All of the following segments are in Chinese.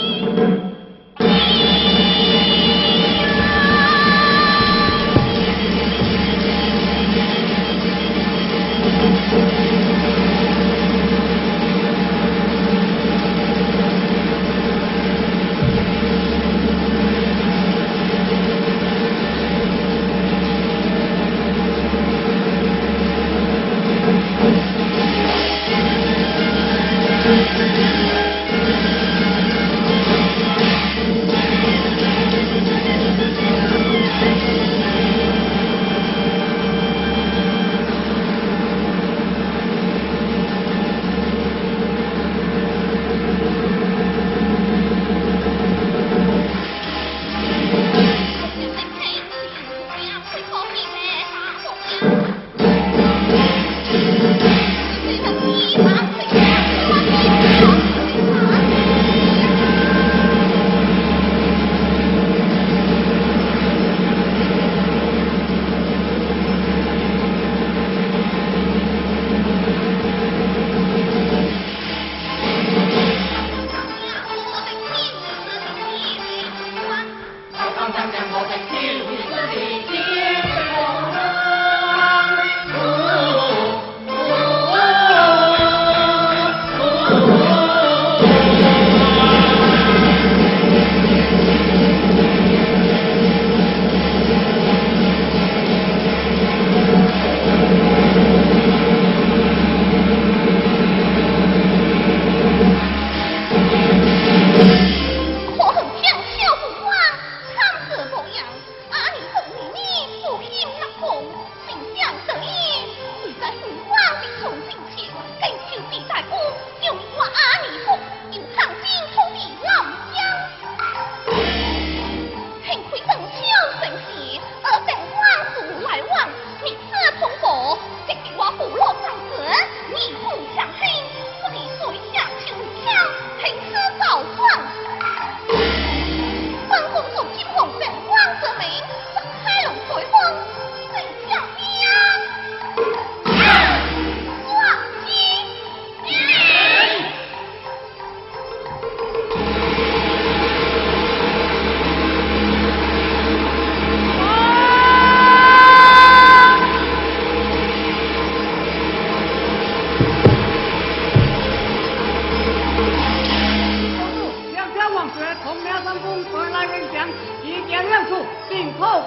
Thank you.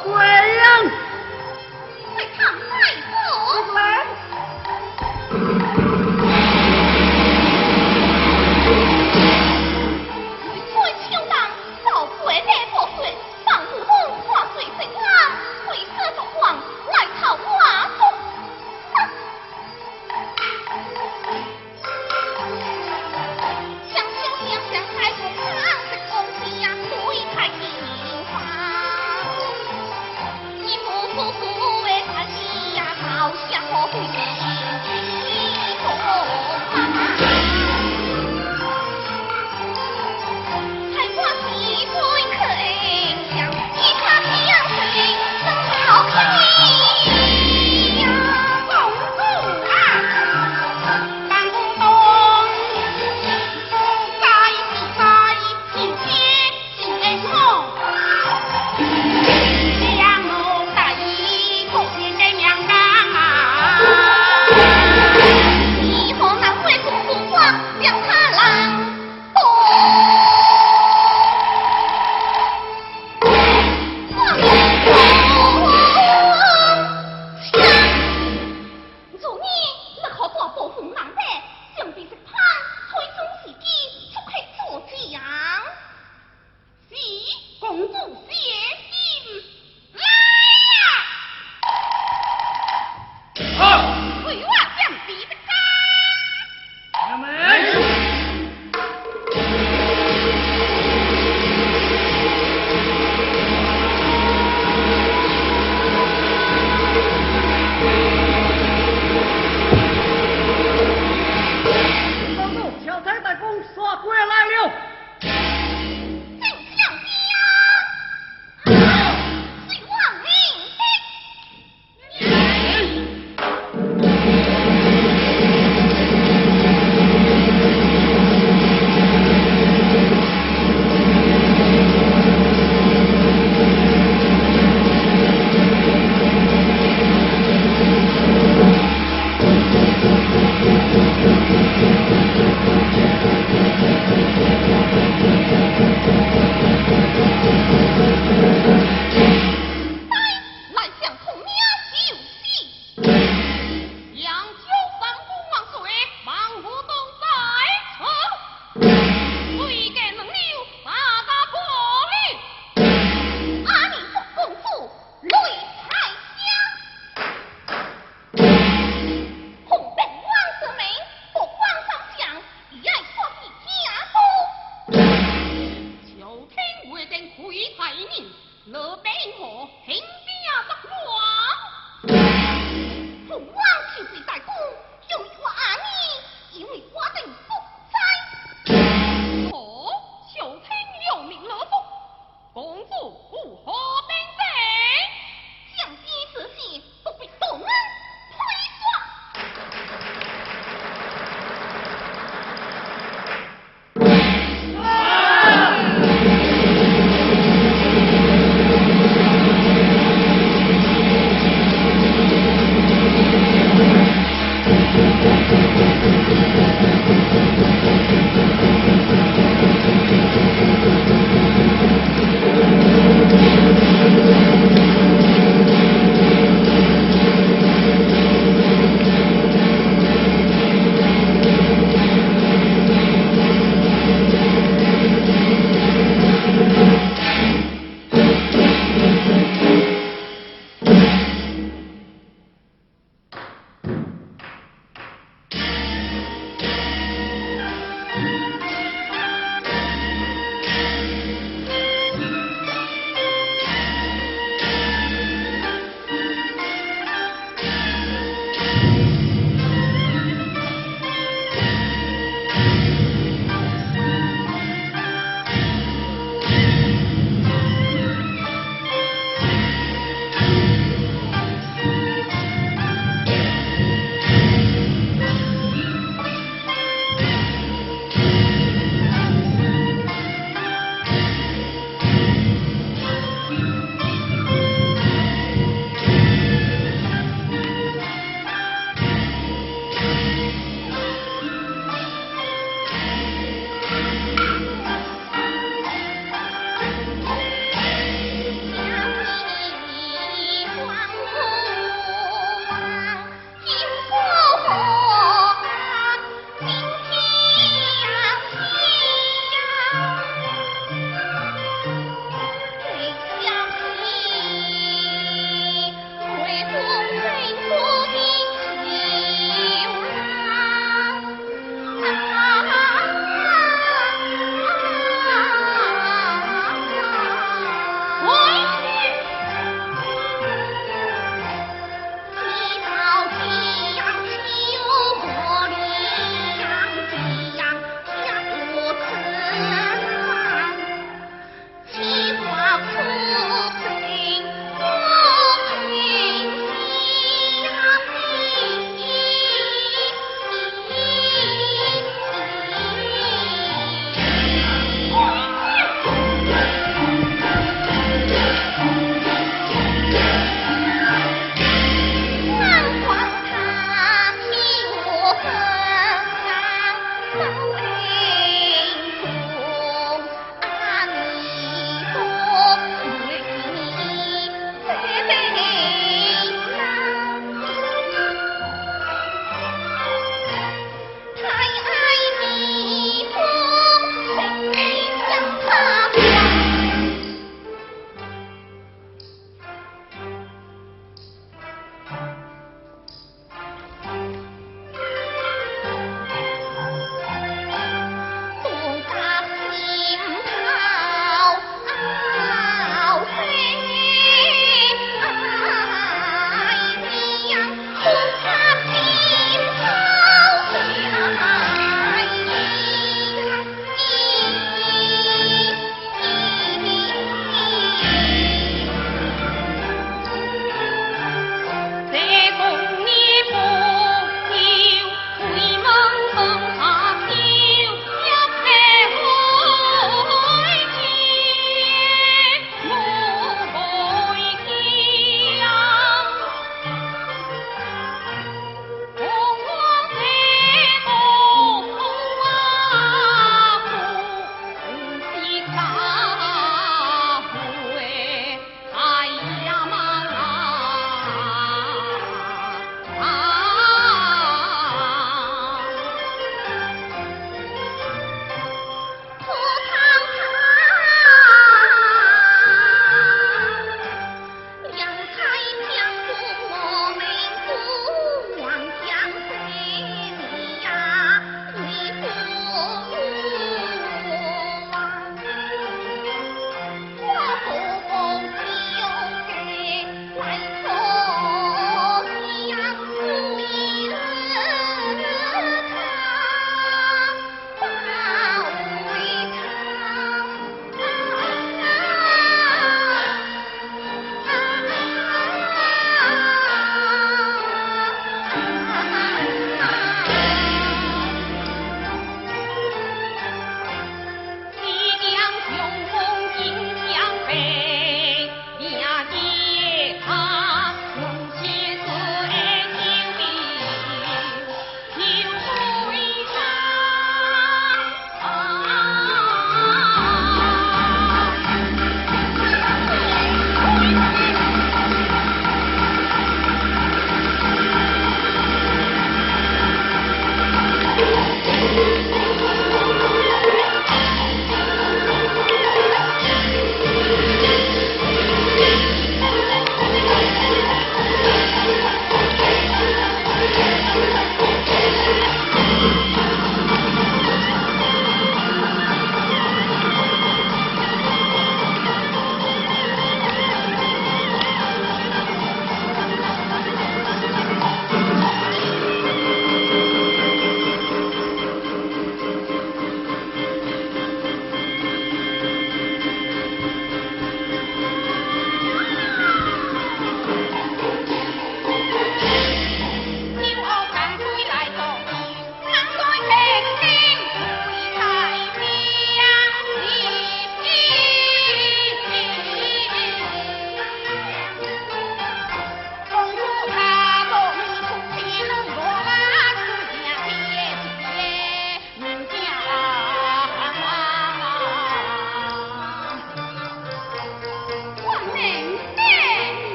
鬼影！快看快！